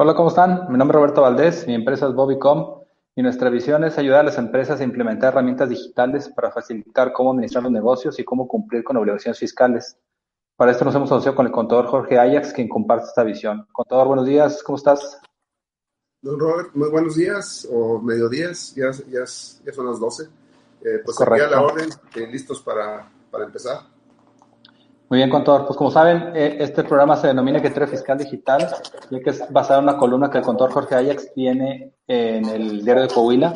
Hola, ¿cómo están? Mi nombre es Roberto Valdés, mi empresa es Bobbycom y nuestra visión es ayudar a las empresas a implementar herramientas digitales para facilitar cómo administrar los negocios y cómo cumplir con obligaciones fiscales. Para esto nos hemos asociado con el contador Jorge Ajax, quien comparte esta visión. Contador, buenos días, ¿cómo estás? Don Robert, muy buenos días o mediodías, ya, ya, ya son las 12. Eh, pues aquí a la orden, eh, listos para, para empezar. Muy bien, contador. Pues como saben, eh, este programa se denomina Criterio Fiscal Digital, ya que es basado en una columna que el contador Jorge Ajax tiene en el diario de Coahuila,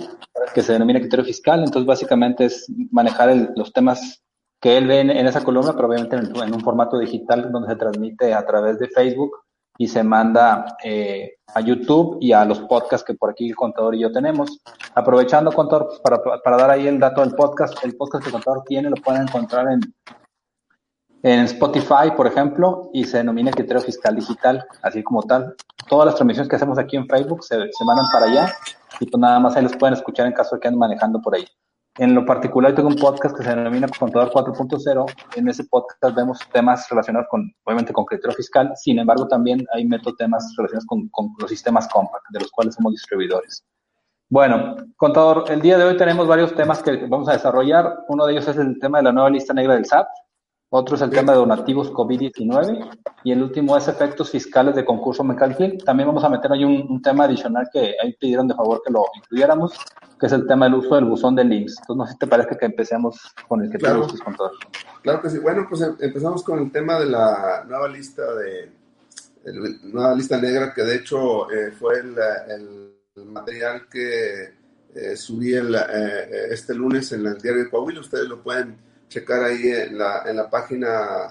que se denomina Criterio Fiscal. Entonces, básicamente es manejar los temas que él ve en, esa columna, pero obviamente en, un formato digital donde se transmite a través de Facebook y se manda eh, a YouTube y a los podcasts que por aquí el contador y yo tenemos. Aprovechando, contador, pues, para, para dar ahí el dato del podcast, el podcast que el contador tiene lo pueden encontrar en en Spotify, por ejemplo, y se denomina criterio fiscal digital, así como tal. Todas las transmisiones que hacemos aquí en Facebook se, se mandan para allá y pues nada más ahí los pueden escuchar en caso de que anden manejando por ahí. En lo particular, tengo un podcast que se denomina Contador 4.0. En ese podcast vemos temas relacionados con, obviamente, con criterio fiscal. Sin embargo, también hay meto temas relacionados con, con los sistemas compact, de los cuales somos distribuidores. Bueno, contador, el día de hoy tenemos varios temas que vamos a desarrollar. Uno de ellos es el tema de la nueva lista negra del SAT, otro es el tema de donativos COVID-19 y el último es efectos fiscales de concurso mercantil. También vamos a meter ahí un, tema adicional que ahí pidieron de favor que lo incluyéramos, que es el tema del uso del buzón de links. Entonces, no sé si te parece que empecemos con el que claro. te gustes con todo. Claro que sí. Bueno, pues em, empezamos con el tema de la nueva lista de el, nueva lista negra, que de hecho eh, fue el, el, material que eh, subí el, eh, este lunes en el diario de Coahuila. Ustedes lo pueden checar ahí en la, en la página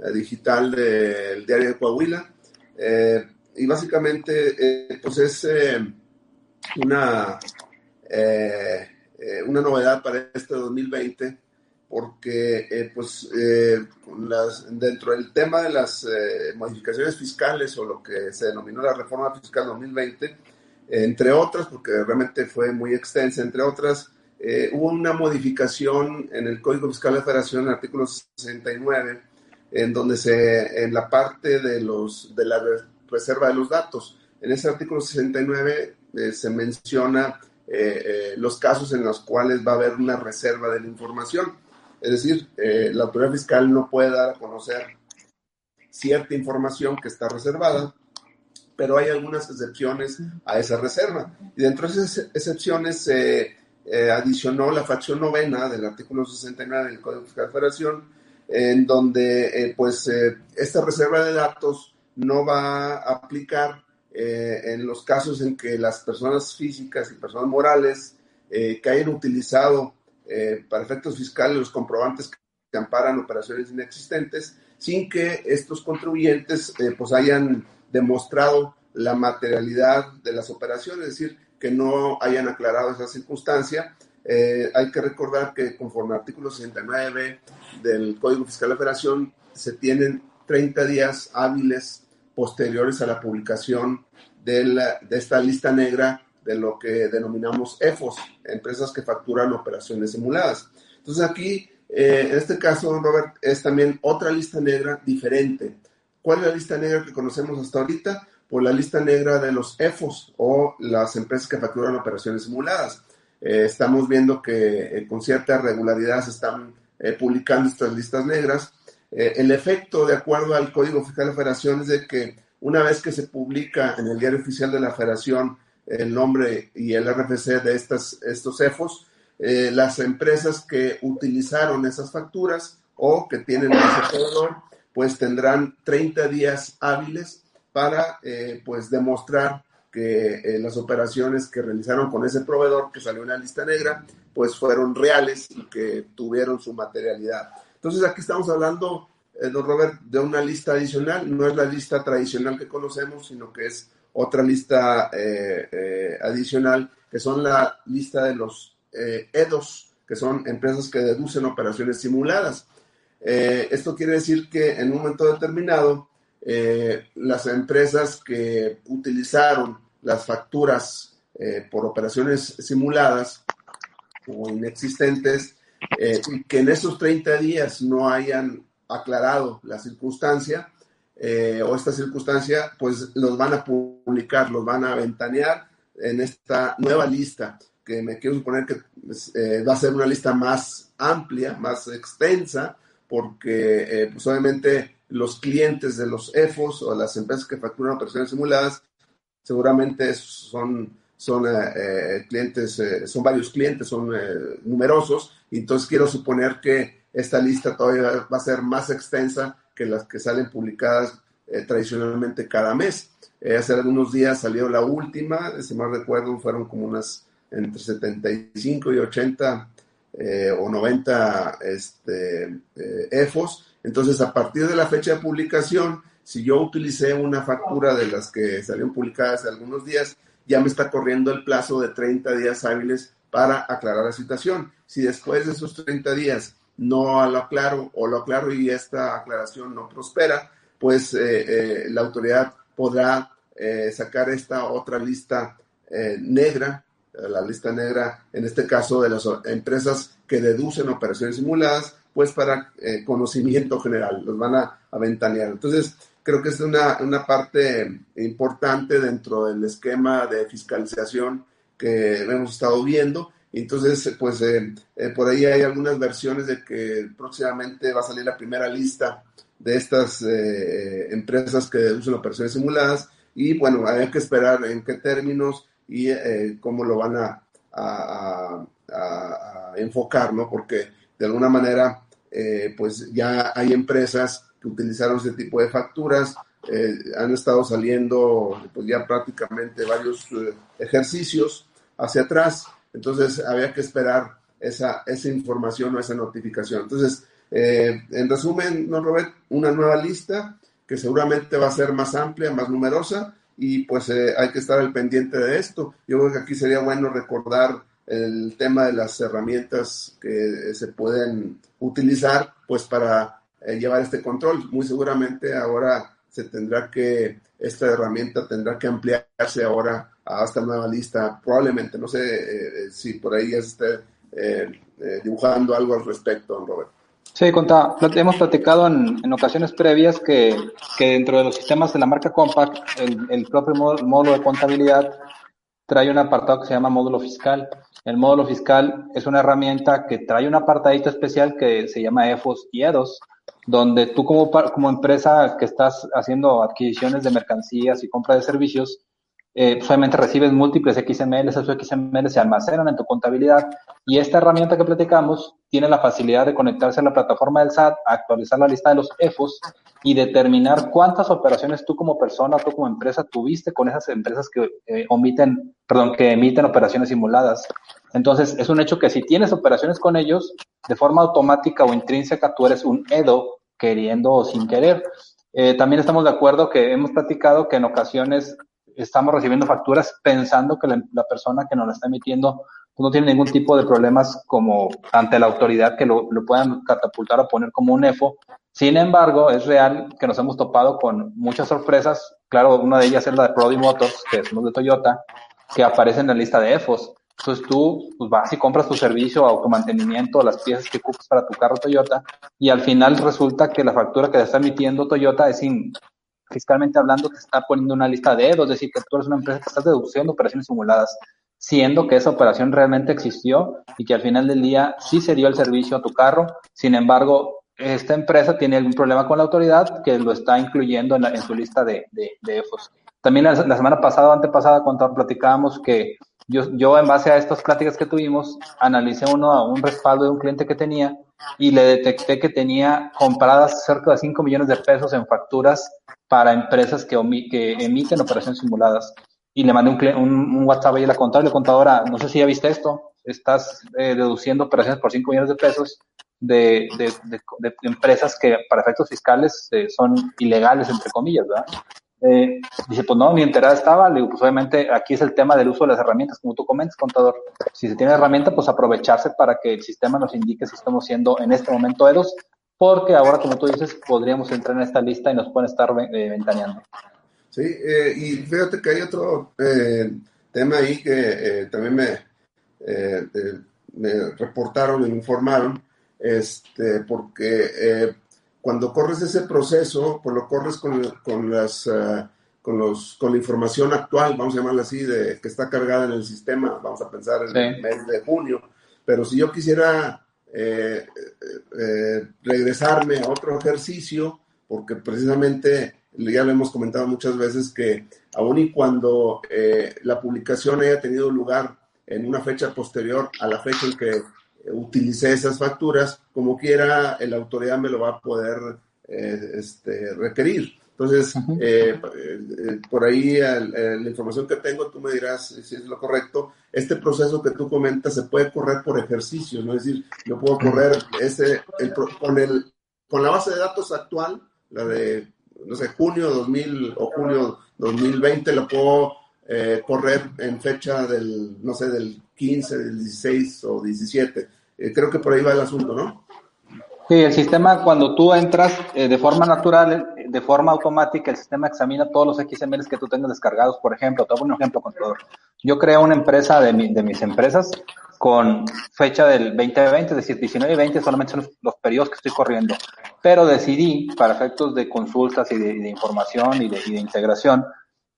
eh, digital del diario de Coahuila. Eh, y básicamente, eh, pues es una, una novedad para este 2020 porque pues dentro del tema de las modificaciones fiscales o lo que se denominó la reforma fiscal 2020, entre otras, porque realmente fue muy extensa, entre otras, eh, hubo una modificación en el Código Fiscal de la Federación, en el artículo 69, en donde se, en la parte de, los, de la reserva de los datos, en ese artículo 69 eh, se menciona eh, los casos en los cuales va a haber una reserva de la información. Es decir, la autoridad fiscal no puede dar a conocer cierta información que está reservada, pero hay algunas excepciones a esa reserva. Y dentro de esas excepciones se eh, adicionó la facción novena del artículo 69 del Código de Federación, en donde eh, pues eh, esta reserva de datos no va a aplicar en los casos en que las personas físicas y personas morales que hayan utilizado para efectos fiscales los comprobantes que amparan operaciones inexistentes sin que estos contribuyentes pues hayan demostrado la materialidad de las operaciones, es decir, que no hayan aclarado esa circunstancia. Eh, hay que recordar que conforme al artículo 69 del Código Fiscal de la Federación se tienen 30 días hábiles posteriores a la publicación de, la, de esta lista negra de lo que denominamos EFOS, empresas que facturan operaciones simuladas. Entonces aquí, eh, en este caso, Robert, es también otra lista negra diferente. ¿Cuál es la lista negra que conocemos hasta ahorita? Por la lista negra de los EFOS o las empresas que facturan operaciones simuladas. Eh, estamos viendo que eh, con cierta regularidad se están eh, publicando estas listas negras. el efecto, de acuerdo al Código Fiscal de la Federación, es de que una vez que se publica en el diario oficial de la Federación el nombre y el RFC de estas, estos EFOS, las empresas que utilizaron esas facturas o que tienen ese proveedor, pues tendrán 30 días hábiles para eh, pues demostrar que eh, las operaciones que realizaron con ese proveedor que salió en la lista negra pues fueron reales y que tuvieron su materialidad. Entonces aquí estamos hablando eh, don Robert, de una lista adicional. No es la lista tradicional que conocemos, sino que es otra lista eh, eh, adicional, que son la lista de los EDOS, que son empresas que deducen operaciones simuladas. esto quiere decir que en un momento determinado, las empresas que utilizaron las facturas por operaciones simuladas o inexistentes, y que en esos 30 días no hayan aclarado la circunstancia eh, o esta circunstancia, pues los van a publicar, los van a ventanear en esta nueva lista, que me quiero suponer que pues, eh, va a ser una lista más amplia, más extensa, porque eh, pues obviamente los clientes de los EFOS o las empresas que facturan operaciones simuladas, seguramente son, son clientes, son varios clientes, son numerosos, y entonces quiero suponer que esta lista todavía va a ser más extensa que las que salen publicadas eh, tradicionalmente cada mes. Eh, hace algunos días salió la última, si mal recuerdo, fueron como unas entre 75 y 80 eh, o 90 este, EFOS. Entonces, a partir de la fecha de publicación, si yo utilicé una factura de las que salieron publicadas hace algunos días, ya me está corriendo el plazo de 30 días hábiles para aclarar la situación. Si después de esos 30 días no lo aclaro o lo aclaro y esta aclaración no prospera, pues eh, eh, la autoridad podrá eh, sacar esta otra lista negra, la lista negra en este caso de las empresas que deducen operaciones simuladas, pues para conocimiento general, los van a, a, ventanear. Entonces, creo que es una, una parte importante dentro del esquema de fiscalización que hemos estado viendo entonces, pues eh, eh, por ahí hay algunas versiones de que próximamente va a salir la primera lista de estas eh, empresas que usan operaciones simuladas y bueno, hay que esperar en qué términos y cómo lo van a, enfocar, ¿no? Porque de alguna manera, pues ya hay empresas que utilizaron ese tipo de facturas, han estado saliendo pues ya prácticamente varios ejercicios hacia atrás entonces había que esperar esa, esa información o esa notificación. Entonces, eh, en resumen, ¿no, Robert? Una nueva lista que seguramente va a ser más amplia, más numerosa y pues eh, hay que estar al pendiente de esto. Yo creo que aquí sería bueno recordar el tema de las herramientas que se pueden utilizar pues para eh, llevar este control. Muy seguramente ahora se tendrá que, esta herramienta tendrá que ampliarse ahora a esta nueva lista, probablemente, no sé eh, eh, si por ahí esté eh, dibujando algo al respecto, don Robert. Sí, conta, hemos platicado en, en ocasiones previas que, que, dentro de los sistemas de la marca Compact, el, el propio módulo, de contabilidad trae un apartado que se llama módulo fiscal. El módulo fiscal es una herramienta que trae un apartadito especial que se llama EFOS y EDOS, donde tú como, como empresa que estás haciendo adquisiciones de mercancías y compra de servicios, eh, solamente recibes múltiples XML, esos XML se almacenan en tu contabilidad y esta herramienta que platicamos tiene la facilidad de conectarse a la plataforma del SAT, actualizar la lista de los EFOS y determinar cuántas operaciones tú como persona, tú como empresa tuviste con esas empresas que eh, omiten, perdón, que emiten operaciones simuladas. Entonces, es un hecho que si tienes operaciones con ellos, de forma automática o intrínseca, tú eres un EDO queriendo o sin querer. Eh, también estamos de acuerdo que hemos platicado que en ocasiones estamos recibiendo facturas pensando que la, persona que nos la está emitiendo pues, no tiene ningún tipo de problemas como ante la autoridad que lo, lo, puedan catapultar o poner como un EFO. Sin embargo, es real que nos hemos topado con muchas sorpresas. Claro, una de ellas es la de Prodi Motors, que es de Toyota, que aparece en la lista de EFOS. Entonces tú pues, vas y compras tu servicio, automantenimiento, las piezas que ocupas para tu carro Toyota, y al final resulta que la factura que te está emitiendo Toyota es sin, fiscalmente hablando, te está poniendo una lista de dedos, es decir, que tú eres una empresa que estás deduciendo operaciones simuladas, siendo que esa operación realmente existió y que al final del día sí se dio el servicio a tu carro. Sin embargo, esta empresa tiene algún problema con la autoridad que lo está incluyendo en, su lista de, de, EFOS. También la, semana pasada, antepasada, cuando platicábamos que yo, yo en base a estas pláticas que tuvimos, analicé uno, un respaldo de un cliente que tenía y le detecté que tenía compradas cerca de 5 millones de pesos en facturas para empresas que, emiten operaciones simuladas. Y le mandé un, un, WhatsApp ahí a la contadora, la contadora, no sé si ya viste esto, estás eh, deduciendo operaciones por 5 millones de pesos, de, empresas que para efectos fiscales eh, son ilegales, entre comillas, ¿verdad? Eh, dice, pues no, ni enterada estaba. Le digo, pues obviamente aquí es el tema del uso de las herramientas, como tú comentas, contador. Si se tiene herramienta, pues aprovecharse para que el sistema nos indique si estamos siendo en este momento EDOS, porque ahora, como tú dices, podríamos entrar en esta lista y nos pueden estar eh, ventaneando. Sí, eh, y fíjate que hay otro tema ahí que también me, me reportaron, me informaron, este, porque cuando corres ese proceso, pues lo corres con, con las, eh, con, los, con la información actual, vamos a llamarla así, de, que está cargada en el sistema, vamos a pensar en el mes de junio. Pero si yo quisiera eh, eh, regresarme a otro ejercicio, porque precisamente ya lo hemos comentado muchas veces que aun y cuando la publicación haya tenido lugar en una fecha posterior a la fecha en que utilicé esas facturas, como quiera, la autoridad me lo va a poder eh, este, requerir. Entonces, eh, eh, por ahí la información que tengo, tú me dirás si es lo correcto. Este proceso que tú comentas se puede correr por ejercicio, ¿no? Es decir, yo puedo correr ese, con, el, con la base de datos actual, la de, no sé, junio 2000 o junio 2020, lo puedo correr en fecha del, no sé, del 15, del 16 o 17. Eh, creo que por ahí va el asunto, ¿no? Sí, el sistema cuando tú entras eh, de forma natural, de forma automática, el sistema examina todos los XMLs que tú tengas descargados. Por ejemplo, te hago un ejemplo, contador. Yo creo una empresa de, de mis empresas con fecha del 2020, es decir, 19 y 20 solamente son los, periodos que estoy corriendo. Pero decidí, para efectos de consultas y de, información y de, y de integración,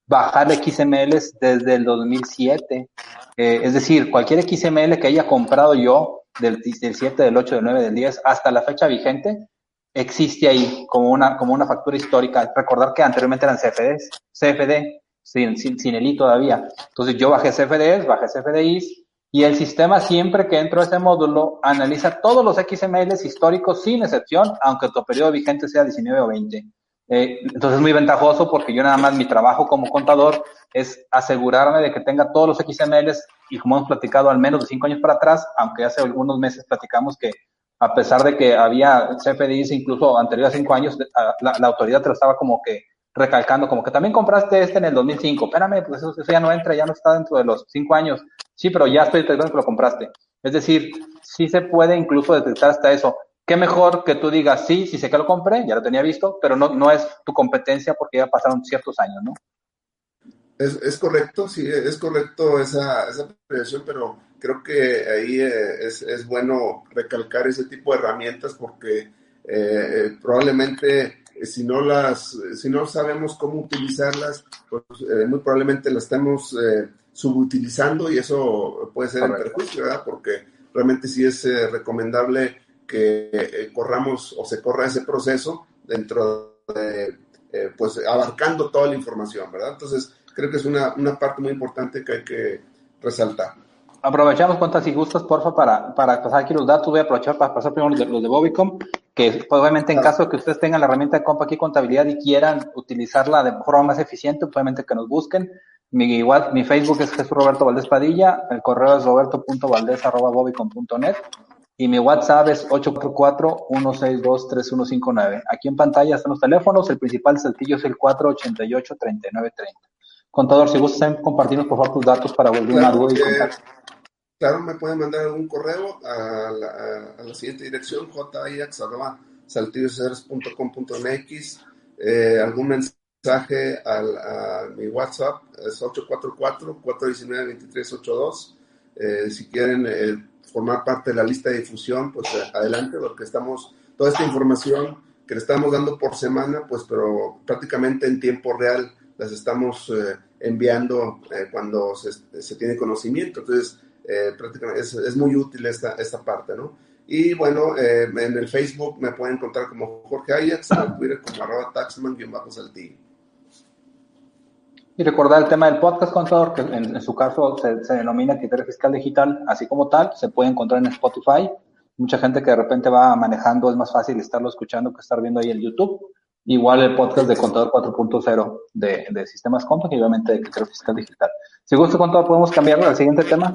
bajar XMLs desde el 2007. Eh, es decir, cualquier XML que haya comprado yo del, del 7, del 8, del 9, del 10 hasta la fecha vigente, existe ahí como una, como una factura histórica. Recordar que anteriormente eran CFDs, CFD, sin, sin, sin el I todavía. Entonces yo bajé CFDs, bajé CFDIs, y el sistema siempre que entro a este módulo analiza todos los XMLs históricos sin excepción, aunque tu periodo vigente sea 19 o 20. Eh, entonces es muy ventajoso porque yo nada más mi trabajo como contador es asegurarme de que tenga todos los XMLs y como hemos platicado al menos de cinco años para atrás, aunque hace algunos meses platicamos que a pesar de que había CFDIs incluso anterior a cinco años, la, autoridad te lo estaba como que recalcando, como que también compraste este en el 2005. Espérame, pues eso, ya no entra, ya no está dentro de los cinco años. Sí, pero ya estoy detectando que lo compraste. Es decir, sí se puede incluso detectar hasta eso qué mejor que tú digas, sí, sí sé que lo compré, ya lo tenía visto, pero no, no es tu competencia porque ya pasaron ciertos años, ¿no? Es, es correcto, sí, es correcto esa, esa pero creo que ahí eh, es, es, bueno recalcar ese tipo de herramientas porque eh, eh, probablemente si no las, si no sabemos cómo utilizarlas, pues muy probablemente las estemos subutilizando y eso puede ser en perjuicio, ¿verdad? Porque realmente sí es recomendable que eh, corramos o se corra ese proceso dentro de, eh, pues, abarcando toda la información, ¿verdad? Entonces, creo que es una, una parte muy importante que hay que resaltar. Aprovechamos cuantas si gustas, porfa, para, para pasar aquí los datos. Voy a aprovechar para pasar primero los de, los de Bobicom, que pues, obviamente en caso de que ustedes tengan la herramienta de Compa aquí contabilidad y quieran utilizarla de forma más eficiente, obviamente que nos busquen. Mi, igual, mi Facebook es Jesús Roberto Valdés Padilla, el correo es roberto.valdés.bobicom.net y mi WhatsApp es 844-162-3159. Aquí en pantalla están los teléfonos, el principal saltillo es el 488-3930. Contador, si gustas compartirnos por favor tus datos para volver a duda y contacto. Claro, me pueden mandar un correo a la, a la siguiente dirección, jaix.saltilloceres.com.mx, eh, algún mensaje al, a mi WhatsApp, es 844-419-2382. Eh, si quieren eh, formar parte de la lista de difusión, pues eh, adelante, porque estamos, toda esta información que le estamos dando por semana, pues pero prácticamente en tiempo real las estamos eh, enviando eh, cuando se, se, tiene conocimiento. Entonces, prácticamente es, muy útil esta, esta parte, ¿no? Y bueno, en el Facebook me pueden encontrar como Jorge Ajax, en Twitter como arroba taxman-saltillo. Y recordar el tema del podcast contador, que en, su caso se, denomina criterio fiscal digital, así como tal, se puede encontrar en Spotify. Mucha gente que de repente va manejando, es más fácil estarlo escuchando que estar viendo ahí en YouTube. Igual el podcast de Contador 4.0 de, de Sistemas Conta y obviamente de criterio fiscal digital. Si gusta, Contador, podemos cambiarlo al siguiente tema.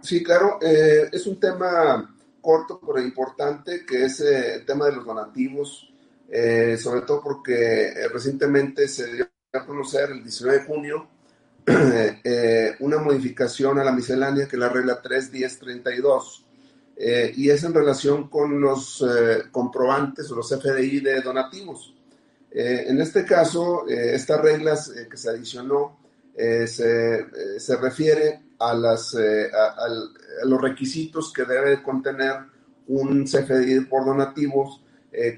Sí, claro, eh, es un tema corto pero importante, que es el tema de los donativos, sobre todo porque recientemente se dio a conocer el 19 de junio una modificación a la miscelánea que es la regla 3.10.32 eh, y es en relación con los eh, comprobantes o los FDI de donativos. Eh, en este caso, estas reglas que se adicionó se, se, refiere a, las, a, los requisitos que debe contener un CFDI por donativos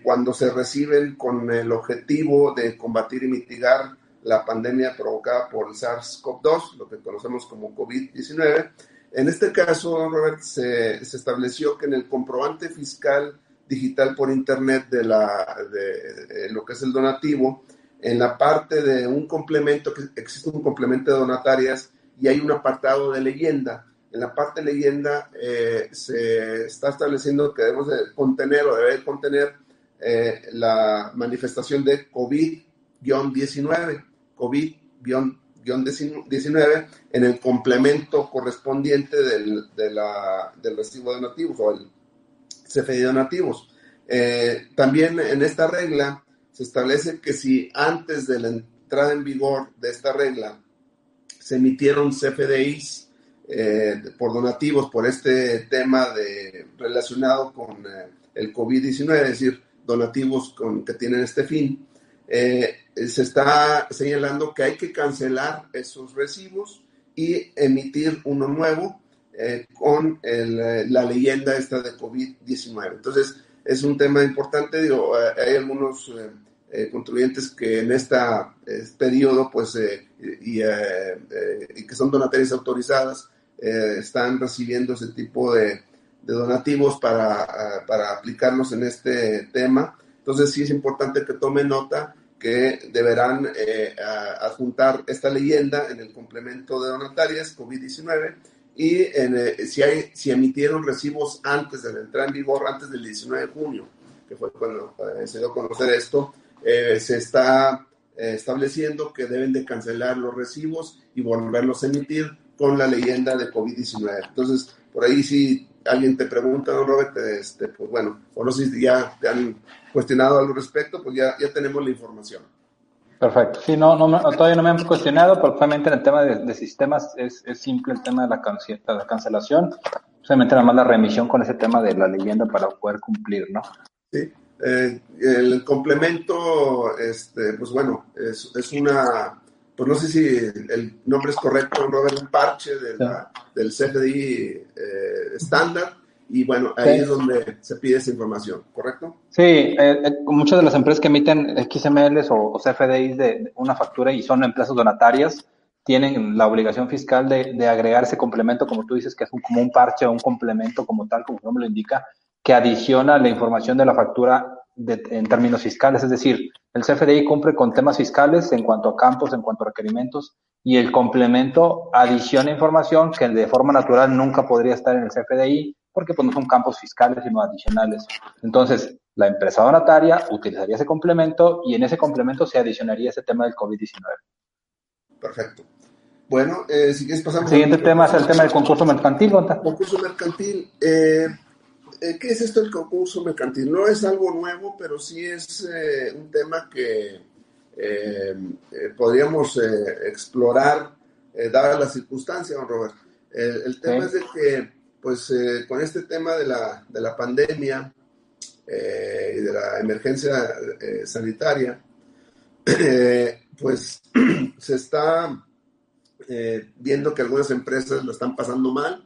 cuando se reciben con el objetivo de combatir y mitigar la pandemia provocada por el SARS-CoV-2, lo que conocemos como COVID-19, en este caso, Robert, se, estableció que en el comprobante fiscal digital por Internet de, la, de, lo que es el donativo, en la parte de un complemento, que existe un complemento de donatarias y hay un apartado de leyenda. En la parte de leyenda eh, se está estableciendo que debemos de contener o debe contener eh, la manifestación de COVID-19, COVID-19 19 en el complemento correspondiente del, del recibo de donativos o el CFDI de donativos. Eh, también en esta regla se establece que si antes de la entrada en vigor de esta regla se emitieron CFDIs eh, por donativos por este tema de, relacionado con eh, el COVID-19, es decir, donativos con, que tienen este fin, eh, se está señalando que hay que cancelar esos recibos y emitir uno nuevo eh, con eh, la leyenda esta de COVID-19. Entonces, es un tema importante, digo, hay algunos contribuyentes que en este periodo, pues, y, que son donatarias autorizadas, están recibiendo ese tipo de, de donativos para, para aplicarlos en este tema. Entonces sí es importante que tomen nota que deberán eh, adjuntar esta leyenda en el complemento de donatarias COVID-19 y en, eh, si, hay, si emitieron recibos antes de la entrada en vigor, antes del 19 de junio, que fue cuando eh, se dio a conocer esto, se está estableciendo que deben de cancelar los recibos y volverlos a emitir con la leyenda de COVID-19. Entonces, por ahí si alguien te pregunta, don Robert, este, pues bueno, o no sé si ya te han cuestionado al respecto, pues ya, ya tenemos la información. Perfecto. Sí, no, no, todavía no me han cuestionado, pero obviamente en el tema de, sistemas es, es, simple el tema de la, la cancelación. Solamente nada más la remisión con ese tema de la leyenda para poder cumplir, ¿no? Sí. Eh, el complemento, este, pues bueno, es, es una, pues no sé si el nombre es correcto, Robert, un parche de la, del CFDI eh, estándar y bueno, ahí es donde se pide esa información, ¿correcto? Sí, eh, eh, muchas de las empresas que emiten XMLs o, CFDIs de, una factura y son empresas donatarias, tienen la obligación fiscal de, de, agregar ese complemento, como tú dices, que es como un parche o un complemento como tal, como el nombre lo indica, que adiciona la información de la factura en términos fiscales. Es decir, el CFDI cumple con temas fiscales en cuanto a campos, en cuanto a requerimientos, y el complemento adiciona información que de forma natural nunca podría estar en el CFDI porque pues, no son campos fiscales sino adicionales. Entonces, la empresa donataria utilizaría ese complemento y en ese complemento se adicionaría ese tema del COVID-19. Perfecto. Bueno, eh, si quieres pasamos... El siguiente tema es el tema del concurso mercantil, Concurso mercantil. Eh, eh, ¿Qué es esto del concurso mercantil? No es algo nuevo, pero sí es un tema que podríamos explorar dadas las circunstancias, don Robert. el tema es de que pues eh, con este tema de la, de la pandemia eh, y de la emergencia eh, sanitaria, pues se está viendo que algunas empresas lo están pasando mal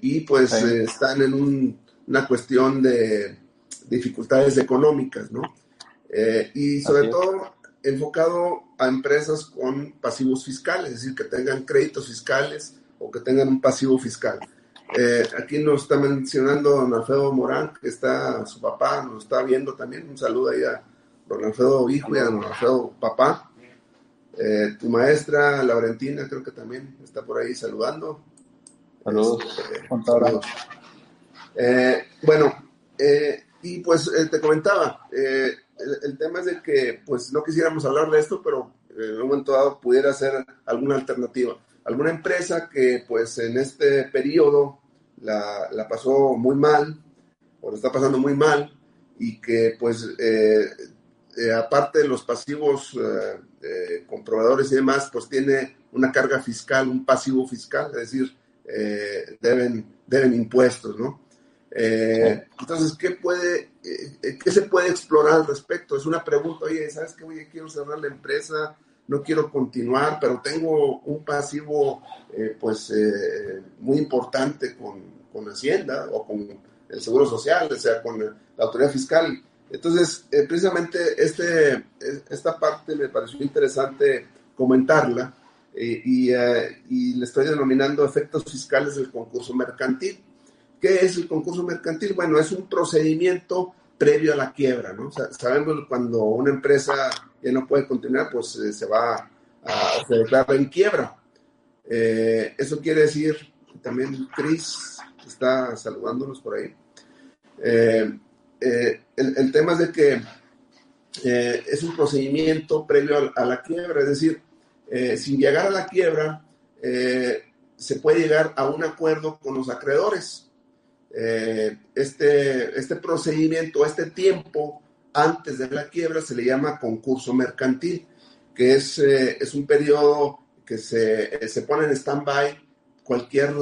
y pues están en una cuestión de dificultades económicas, ¿no? y sobre todo enfocado a empresas con pasivos fiscales, es decir, que tengan créditos fiscales o que tengan un pasivo fiscal. Eh, aquí nos está mencionando don Alfredo Morán, que está su papá, nos está viendo también. Un saludo ahí a don Alfredo hijo y a don Alfredo papá. Eh, tu maestra, Laurentina, creo que también está por ahí saludando. Saludos. Este, bueno, y pues te comentaba, el, el, tema es de que pues no quisiéramos hablar de esto, pero en un momento dado pudiera ser alguna alternativa alguna empresa que pues en este periodo la, la pasó muy mal, o lo está pasando muy mal, y que pues eh, eh, aparte de los pasivos eh, comprobadores y demás, pues tiene una carga fiscal, un pasivo fiscal, es decir, deben, deben impuestos, ¿no? Entonces, ¿qué, puede, ¿qué se puede explorar al respecto? Es una pregunta, oye, ¿sabes qué? Oye, quiero cerrar la empresa, no quiero continuar, pero tengo un pasivo pues muy importante con, con Hacienda o con el Seguro Social, o sea, con la autoridad fiscal. Entonces, eh, precisamente este, esta parte me pareció interesante comentarla eh, y, eh, y, le estoy denominando efectos fiscales del concurso mercantil. ¿Qué es el concurso mercantil? Bueno, es un procedimiento previo a la quiebra, ¿no? sabemos cuando una empresa ya no puede continuar, pues se va a, se en quiebra. eso quiere decir, también Cris está saludándonos por ahí. Eh, eh, el, tema es de que eh, es un procedimiento previo a, la quiebra, es decir, sin llegar a la quiebra, se puede llegar a un acuerdo con los acreedores. este, este procedimiento, este tiempo antes de la quiebra se le llama concurso mercantil, que es, es un periodo que se, se pone en stand-by cualquier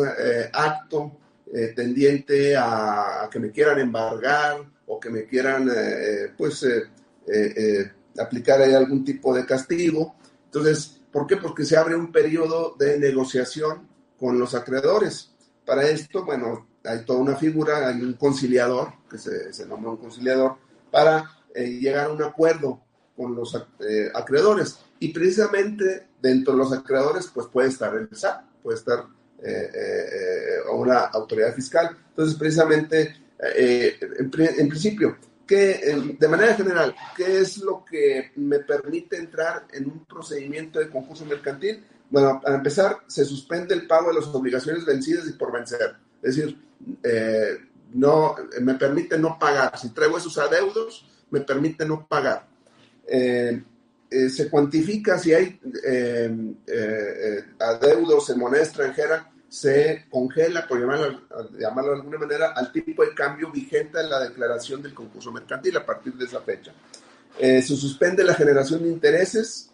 acto eh, tendiente a, que me quieran embargar o que me quieran, eh, pues, eh, aplicar algún tipo de castigo. Entonces, ¿por qué? Porque se abre un periodo de negociación con los acreedores. Para esto, bueno, hay toda una figura, hay un conciliador, que se, se nombra un conciliador, para llegar a un acuerdo con los acreedores. Y precisamente dentro de los acreedores, pues puede estar el SAT, puede estar eh, eh, o una autoridad fiscal. Entonces, precisamente, eh, en, principio, que de manera general, ¿qué es lo que me permite entrar en un procedimiento de concurso mercantil? Bueno, para empezar, se suspende el pago de las obligaciones vencidas y por vencer. Es decir, no, me permite no pagar. Si traigo esos adeudos, me permite no pagar. Eh, se cuantifica si hay eh, eh, adeudos en moneda extranjera, se congela, por llamarlo, llamarlo, de alguna manera, al tipo de cambio vigente en la declaración del concurso mercantil a partir de esa fecha. se suspende la generación de intereses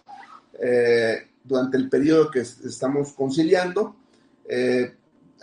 durante el periodo que estamos conciliando.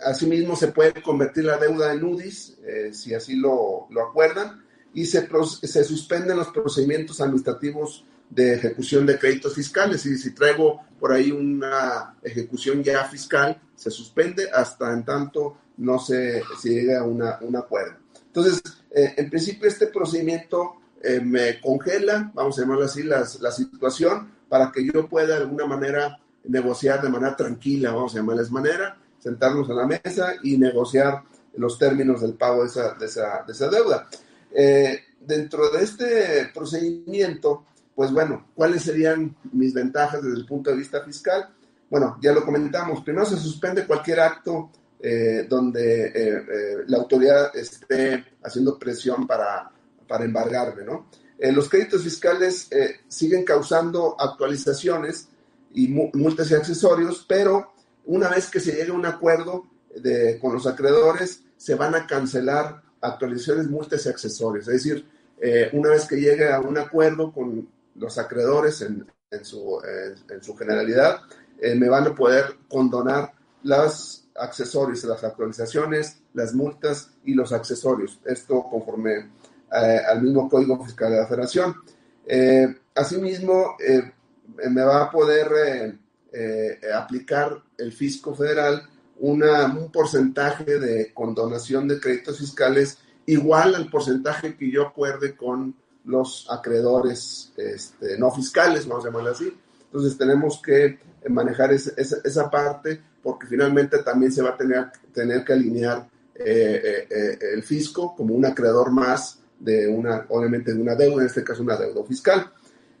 asimismo, se puede convertir la deuda en UDIs, si así lo, lo acuerdan, y se, se suspenden los procedimientos administrativos de ejecución de créditos fiscales. Y si traigo por ahí una ejecución ya fiscal, se suspende hasta en tanto no se, se llegue a una, un acuerdo. Entonces, eh, en principio este procedimiento eh, me congela, vamos a llamarlo así, la situación para que yo pueda de alguna manera negociar de manera tranquila, vamos a llamarles manera, sentarnos a la mesa y negociar los términos del pago de esa, de esa, de esa deuda. Eh, dentro de este procedimiento, pues bueno, ¿cuáles serían mis ventajas desde el punto de vista fiscal? Bueno, ya lo comentamos, primero se suspende cualquier acto eh, donde eh, la autoridad esté haciendo presión para, para embargarme, ¿no? los créditos fiscales siguen causando actualizaciones y multas y accesorios, pero una vez que se llegue a un acuerdo con los acreedores, se van a cancelar actualizaciones, multas y accesorios. Es decir, una vez que llegue a un acuerdo con los acreedores en, su, en su, generalidad eh, me van a poder condonar los accesorios, las actualizaciones, las multas y los accesorios. Esto conforme eh, al mismo Código Fiscal de la Federación. Eh, asimismo, me va a poder aplicar el fisco federal una, un porcentaje de condonación de créditos fiscales igual al porcentaje que yo acuerde con los acreedores este, no fiscales, vamos a llamarlo así. Entonces tenemos que manejar esa, parte porque finalmente también se va a tener, tener que alinear eh, eh, eh, el fisco como un acreedor más de una, obviamente de una deuda, en este caso una deuda fiscal.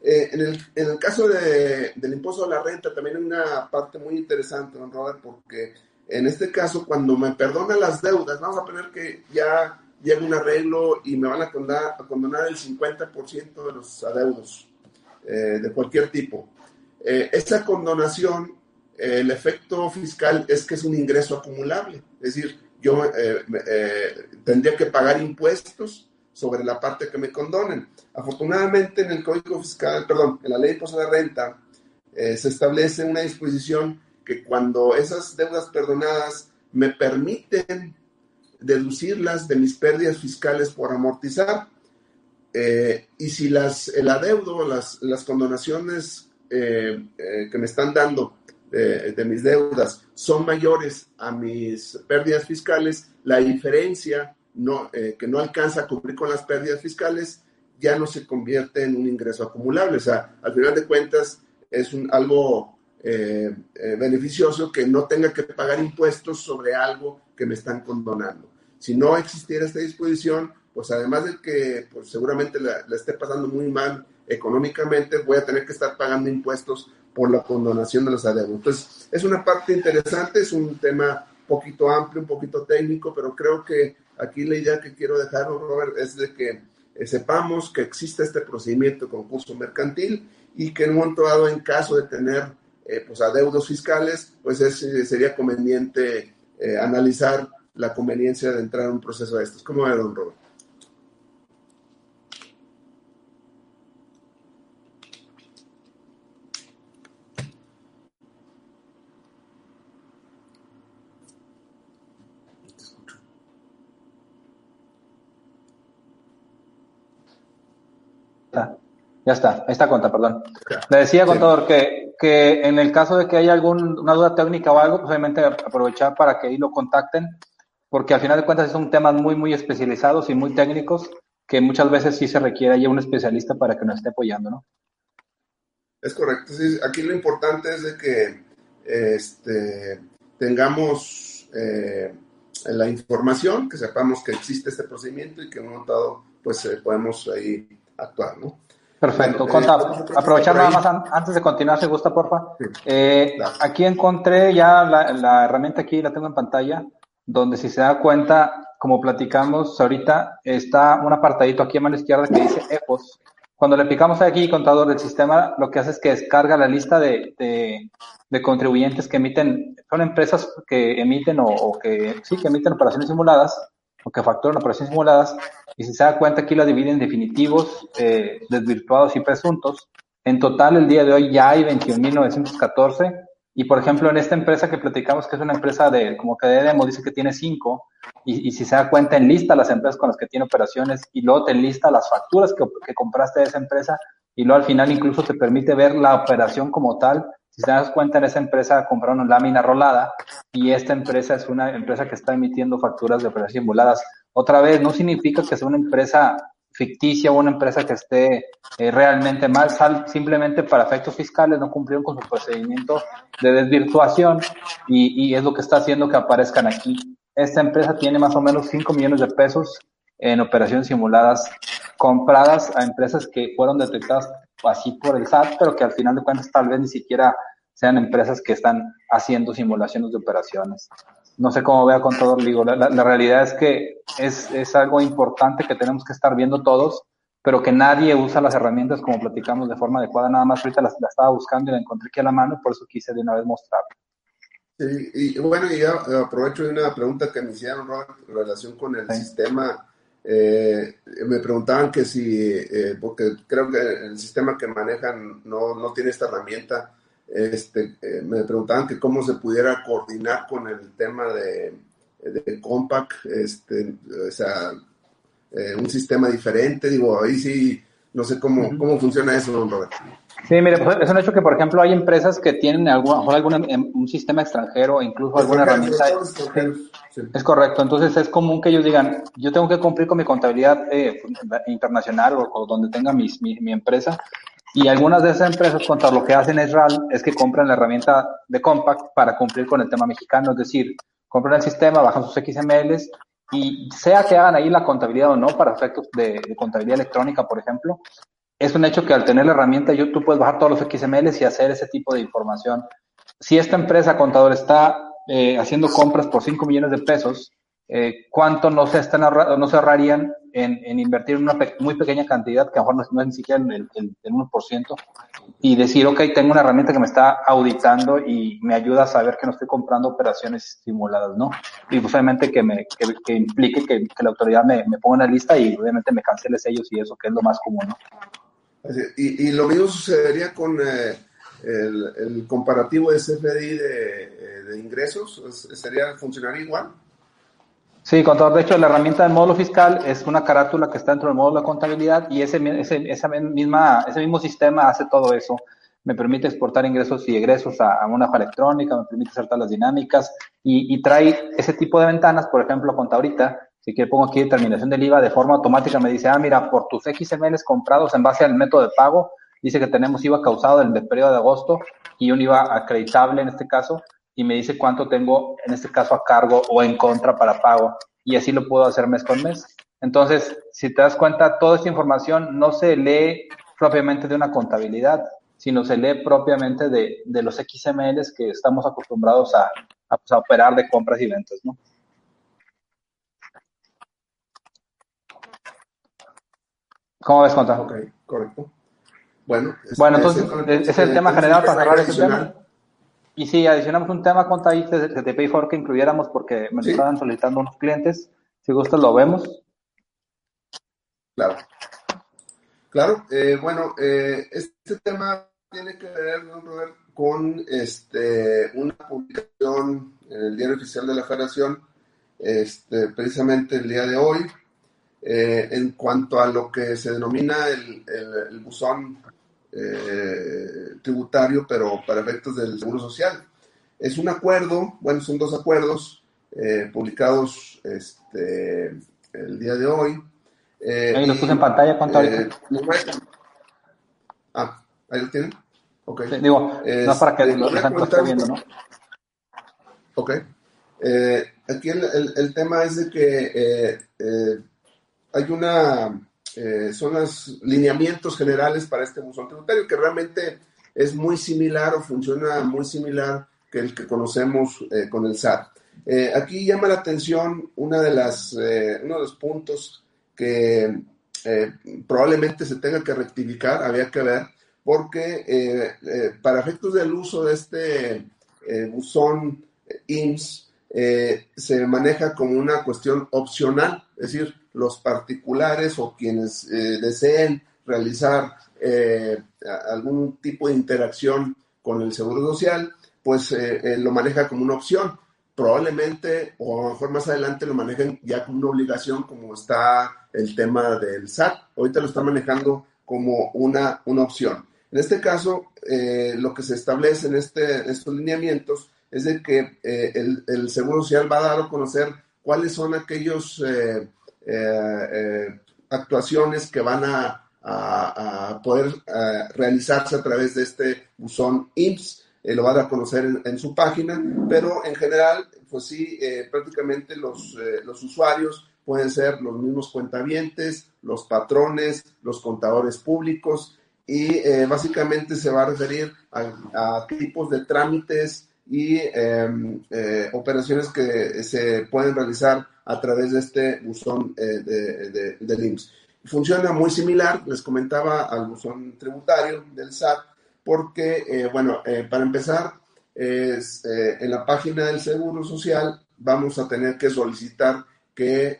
en, el, en, el, caso de, del impuesto a la renta también hay una parte muy interesante, don Robert, porque en este caso cuando me perdonan las deudas, vamos a poner que ya llega un arreglo y me van a condonar, a condonar el 50% de los adeudos eh, de cualquier tipo. Eh, esta condonación, el efecto fiscal es que es un ingreso acumulable, es decir, yo tendría que pagar impuestos sobre la parte que me condonen. Afortunadamente en el Código Fiscal, perdón, en la Ley de Impuesto de Renta, se establece una disposición que cuando esas deudas perdonadas me permiten deducirlas de mis pérdidas fiscales por amortizar, eh, y si las, el adeudo, las, las condonaciones eh, eh, que me están dando de mis deudas son mayores a mis pérdidas fiscales, la diferencia no, que no alcanza a cubrir con las pérdidas fiscales ya no se convierte en un ingreso acumulable. O sea, al final de cuentas es algo beneficioso que no tenga que pagar impuestos sobre algo que me están condonando. Si no existiera esta disposición, pues además de que pues, seguramente la, esté pasando muy mal económicamente, voy a tener que estar pagando impuestos por la condonación de los adeudos. Entonces, es una parte interesante, es un tema poquito amplio, un poquito técnico, pero creo que aquí la idea que quiero dejar, Robert, es de que eh, sepamos que existe este procedimiento de concurso mercantil y que en un momento dado, en caso de tener eh, pues adeudos fiscales, pues es, eh, sería conveniente analizar la conveniencia de entrar en un proceso de estos. ¿Cómo ve, don Robert? Ya está, ahí está cuenta, perdón. Le decía, contador, que, que en el caso de que haya alguna duda técnica o algo, pues obviamente aprovechar para que ahí lo contacten, porque al final de cuentas son temas muy, muy especializados y muy técnicos que muchas veces sí se requiere ya un especialista para que nos esté apoyando, ¿no? Es correcto, sí. Aquí lo importante es de que este, tengamos eh, la información, que sepamos que existe este procedimiento y que en un momento pues eh, podemos ahí actuar, ¿no? Perfecto. Conta, aprovechar nada más antes de continuar, si gusta, porfa. Eh, aquí encontré ya la, herramienta aquí, la tengo en pantalla, donde si se da cuenta, como platicamos ahorita, está un apartadito aquí a mano izquierda que dice EPOS. Cuando le picamos aquí, contador del sistema, lo que hace es que descarga la lista de, de, contribuyentes que emiten, son empresas que emiten o, o, que sí, que emiten operaciones simuladas o que facturan operaciones simuladas y si se da cuenta aquí la divide en definitivos, eh, desvirtuados y presuntos. En total, el día de hoy ya hay 21.914 y, por ejemplo, en esta empresa que platicamos, que es una empresa de, como que de demo, dice que tiene 5 y, y, si se da cuenta, en lista las empresas con las que tiene operaciones y luego te lista las facturas que, que compraste de esa empresa y luego al final incluso te permite ver la operación como tal si te das cuenta, en esa empresa compraron lámina rolada y esta empresa es una empresa que está emitiendo facturas de operaciones simuladas. Otra vez, no significa que sea una empresa ficticia o una empresa que esté eh, realmente mal, simplemente para efectos fiscales no cumplieron con su procedimiento de desvirtuación y, y es lo que está haciendo que aparezcan aquí. Esta empresa tiene más o menos 5 millones de pesos en operaciones simuladas compradas a empresas que fueron detectadas así por el SAT, pero que al final de cuentas tal vez ni siquiera sean empresas que están haciendo simulaciones de operaciones. No sé cómo vea con todo, digo, la, la, realidad es que es, es, algo importante que tenemos que estar viendo todos, pero que nadie usa las herramientas como platicamos de forma adecuada, nada más ahorita la, estaba buscando y la encontré aquí a la mano, por eso quise de una vez mostrarla. Sí, y bueno, y ya aprovecho de una pregunta que me hicieron, Robert, en relación con el sí. sistema eh, me preguntaban que si, eh, porque creo que el sistema que manejan no, no tiene esta herramienta, este, eh, me preguntaban que cómo se pudiera coordinar con el tema de, de Compact, este, o sea, eh, un sistema diferente, digo, ahí sí, no sé cómo, cómo funciona eso, don Roberto. Sí, mire, pues es un hecho que, por ejemplo, hay empresas que tienen algún, algún em, un sistema extranjero, incluso alguna herramienta. Es correcto. Entonces es común que ellos digan, yo tengo que cumplir con mi contabilidad eh, internacional o, donde tenga mi, mi, empresa. Y algunas de esas empresas, contra lo que hacen es es que compran la herramienta de Compact para cumplir con el tema mexicano. Es decir, compran el sistema, bajan sus XMLs y sea que hagan ahí la contabilidad o no, para efectos de, contabilidad electrónica, por ejemplo, es un hecho que al tener la herramienta YouTube puedes bajar todos los XMLs y hacer ese tipo de información. Si esta empresa contador está eh, haciendo compras por 5 millones de pesos, eh, ¿cuánto no se, están no se ahorrarían en, invertir en una muy pequeña cantidad, que a lo mejor no es, ni siquiera en el, el, 1%, y decir, ok, tengo una herramienta que me está auditando y me ayuda a saber que no estoy comprando operaciones simuladas, ¿no? Y pues, obviamente que, me, que, implique que, la autoridad me, me, ponga en la lista y obviamente me cancele ellos y eso, que es lo más común, ¿no? Y, y lo mismo sucedería con eh, el, el, comparativo de CFDI de, eh, de ingresos, ¿sería, funcionaría igual? Sí, contador. De hecho, la herramienta del módulo fiscal es una carátula que está dentro del módulo de contabilidad y ese, ese, esa misma, ese mismo sistema hace todo eso. Me permite exportar ingresos y egresos a, una hoja electrónica, me permite hacer todas las dinámicas y, trae ese tipo de ventanas, por ejemplo, ahorita, si quiero pongo aquí determinación del IVA, de forma automática me dice, ah, mira, por tus XMLs comprados en base al método de pago, dice que tenemos IVA causado en el periodo de agosto y un IVA acreditable en este caso, y me dice cuánto tengo, en este caso, a cargo o en contra para pago. Y así lo puedo hacer mes con mes. Entonces, si te das cuenta, toda esta información no se lee propiamente de una contabilidad, sino se lee propiamente de, de los XMLs que estamos acostumbrados a, a, pues, operar de compras y ventas, ¿no? ¿Cómo ves, Conta? Ok, correcto. Bueno, bueno entonces, es, el tema general para cerrar ese tema. Y si adicionamos un tema con ahí de, de Pay for que incluyéramos porque me lo estaban solicitando unos clientes. Si gustas lo vemos. Claro. Claro, eh, bueno, eh, este tema tiene que ver, con este, una publicación en el diario oficial de la Federación, este, precisamente el día de hoy, eh, en cuanto a lo que se denomina el, el, el buzón eh, tributario, pero para efectos del Seguro Social. Es un acuerdo, bueno, son dos acuerdos eh, publicados este, el día de hoy. Eh, ahí lo puse en pantalla, ¿cuánto eh, Ah, ahí lo tienen. Ok. digo, no para que lo estén viendo, ¿no? Ok. aquí el, el, tema es de que hay una eh, son los lineamientos generales para este buzón tributario, que realmente es muy similar o funciona muy similar que el que conocemos eh, con el SAT. Eh, aquí llama la atención una de las, uno de los puntos que probablemente se tenga que rectificar, había que ver, porque para efectos del uso de este buzón IMSS, se maneja como una cuestión opcional, es decir, los particulares o quienes eh, deseen realizar eh, algún tipo de interacción con el Seguro Social, pues eh, lo maneja como una opción. Probablemente, o a lo mejor más adelante lo manejen ya como una obligación, como está el tema del SAT. Ahorita lo está manejando como una, una opción. En este caso, lo que se establece en este, estos lineamientos es de que el, el, Seguro Social va a dar a conocer cuáles son aquellos eh, eh, actuaciones que van a, poder eh, realizarse a través de este buzón IMSS. lo van a conocer en, su página, pero en general, pues sí, prácticamente los, los usuarios pueden ser los mismos cuentavientes, los patrones, los contadores públicos y básicamente se va a referir a, tipos de trámites y em, operaciones que se pueden realizar a través de este buzón eh, de, de, Funciona muy similar, les comentaba, al buzón tributario del SAT, porque, eh, bueno, eh, para empezar, es, en la página del Seguro Social vamos a tener que solicitar que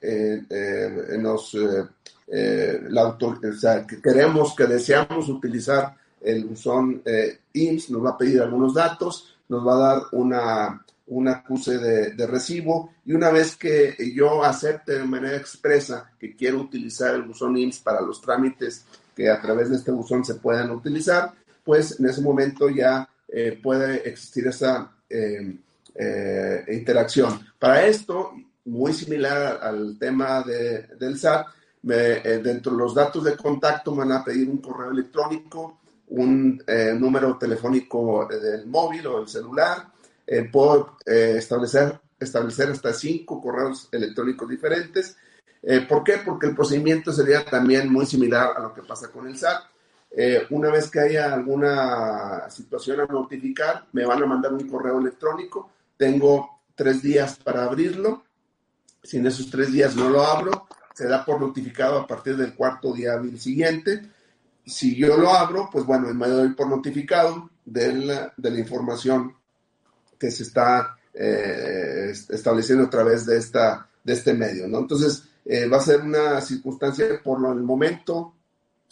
nos, la autor sea, que queremos, que deseamos utilizar el buzón IMSS, nos va a pedir algunos datos, nos va a dar una un acuse de, recibo y una vez que yo acepte de manera expresa que quiero utilizar el buzón IMSS para los trámites que a través de este buzón se puedan utilizar, pues en ese momento ya eh, puede existir esa em, eh, interacción. Para esto, muy similar al tema de, del SAT, eh, dentro de los datos de contacto me van a pedir un correo electrónico, un número telefónico del móvil o del celular, eh, puedo eh, establecer, establecer hasta cinco correos electrónicos diferentes. Eh, ¿Por qué? Porque el procedimiento sería también muy similar a lo que pasa con el SAT. una vez que haya alguna situación a notificar, me van a mandar un correo electrónico. Tengo tres días para abrirlo. Si en esos tres días no lo abro, se da por notificado a partir del cuarto día hábil siguiente. Si yo lo abro, pues bueno, me doy por notificado de la, de la información que se está eh, estableciendo a través de, esta, de este medio, ¿no? Entonces, eh, va a ser una circunstancia por el momento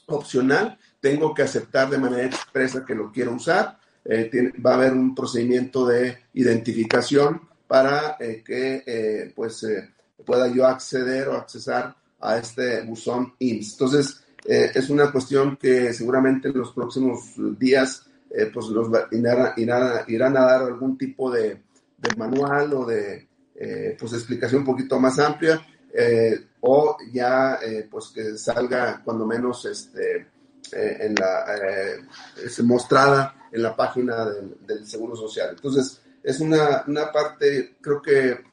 opcional, tengo que aceptar de manera expresa que lo quiero usar, eh, va a haber un procedimiento de identificación para que pues pueda yo acceder o accesar a este buzón IMSS. Entonces, es una cuestión que seguramente en los próximos días pues los irán, a dar algún tipo de, manual o de pues explicación un poquito más amplia eh, o ya eh, pues que salga cuando menos este, eh, en la, mostrada en la página del, Seguro Social. Entonces, es una, una parte, creo que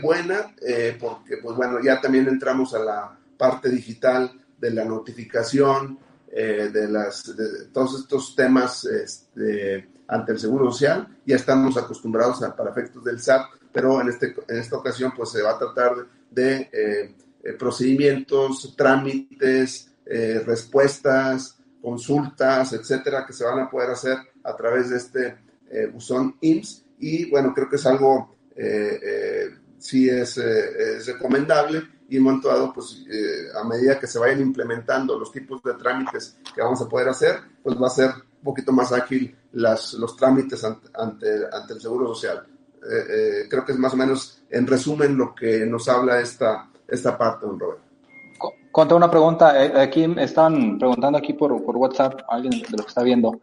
buena, porque pues bueno, ya también entramos a la parte digital de la notificación, de, las, de todos estos temas este, ante el Seguro Social, ya estamos acostumbrados a, para efectos del SAT, pero en, este, en esta ocasión pues se va a tratar de eh, eh, procedimientos, trámites, eh, respuestas, consultas, etcétera, que se van a poder hacer a través de este buzón IMSS. Y bueno, creo que es algo, sí es, recomendable y en momento dado, pues a medida que se vayan implementando los tipos de trámites que vamos a poder hacer, pues va a ser un poquito más ágil las, los trámites ante, ante el Seguro Social. Eh, eh, creo que es más o menos en resumen lo que nos habla esta, esta parte, don Roberto. Conta una pregunta. Eh, aquí están preguntando aquí por, por WhatsApp, alguien de lo que está viendo.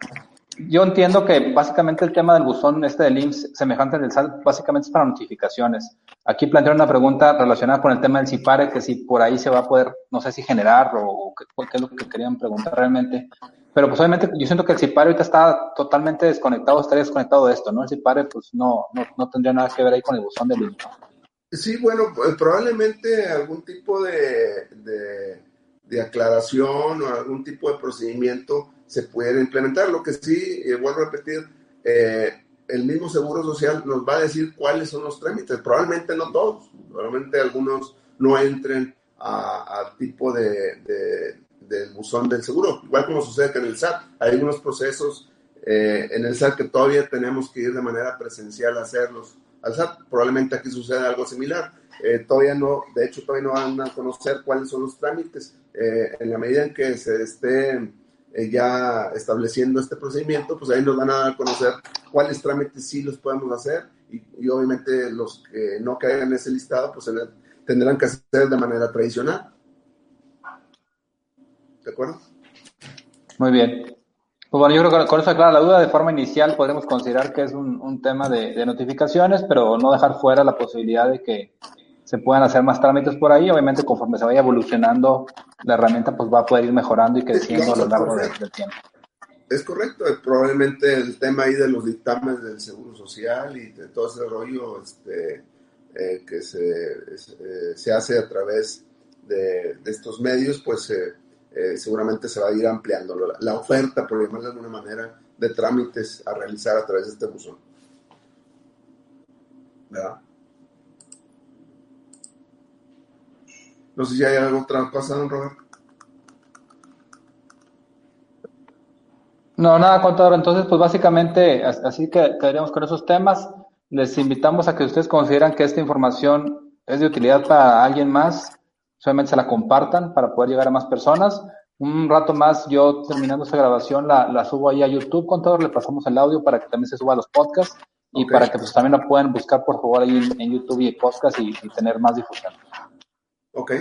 Yo entiendo que básicamente el tema del buzón este de links semejante al del SAT básicamente es para notificaciones. Aquí plantearon una pregunta relacionada con el tema del CIPARE, que si por ahí se va a poder, no sé si generar o qué, es lo que querían preguntar realmente. Pero pues obviamente yo siento que el CIPARE ahorita está totalmente desconectado, estaría desconectado de esto, ¿no? El CIPARE pues no, no, no tendría nada que ver ahí con el buzón de línea. Sí, bueno, pues, probablemente algún tipo de, de, aclaración o algún tipo de procedimiento se pudiera implementar. Lo que sí, eh, vuelvo a repetir, eh, el mismo Seguro Social nos va a decir cuáles son los trámites. Probablemente no todos, probablemente algunos no entren a, tipo de, del buzón del seguro, igual como sucede que en el SAT. Hay algunos procesos eh, en el SAT que todavía tenemos que ir de manera presencial a hacerlos al SAT. Probablemente aquí suceda algo similar. Eh, todavía no, de hecho, todavía no van a conocer cuáles son los trámites. Eh, en la medida en que se esté ya estableciendo este procedimiento, pues ahí nos van a dar a conocer cuáles trámites sí los podemos hacer y, obviamente los que no caigan en ese listado, pues tendrán que hacer de manera tradicional. ¿De acuerdo? Muy bien. Pues bueno, yo creo que con eso aclara la duda. De forma inicial podemos considerar que es un, tema de, notificaciones, pero no dejar fuera la posibilidad de que se puedan hacer más trámites por ahí. Obviamente, conforme se vaya evolucionando la herramienta, pues va a poder ir mejorando y creciendo a lo largo del tiempo. Es correcto. Probablemente el tema ahí de los dictámenes del Seguro Social y de todo ese rollo este, eh, que se, eh, se, hace a través de, estos medios, pues... Eh, eh, seguramente se va a ir ampliando la, oferta, por llamarlo de alguna manera, de trámites a realizar a través de este buzón. ¿Verdad? No sé si hay algo otra cosa, don Roberto. No, nada, contador. Entonces, pues básicamente, así que quedaríamos con esos temas. Les invitamos a que ustedes consideran que esta información es de utilidad para alguien más solamente se la compartan para poder llegar a más personas. Un rato más, yo terminando esta grabación, la, subo ahí a YouTube con todo, le pasamos el audio para que también se suba a los podcasts y para que pues también la puedan buscar por favor ahí en, YouTube y podcast y, tener más difusión. Ok,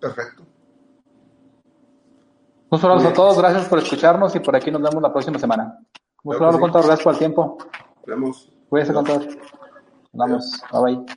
perfecto. Un saludo a todos, gracias por escucharnos y por aquí nos vemos la próxima semana. Un saludo, contador, gracias por el tiempo. Vemos. Cuídese, contador. Vamos, bye bye.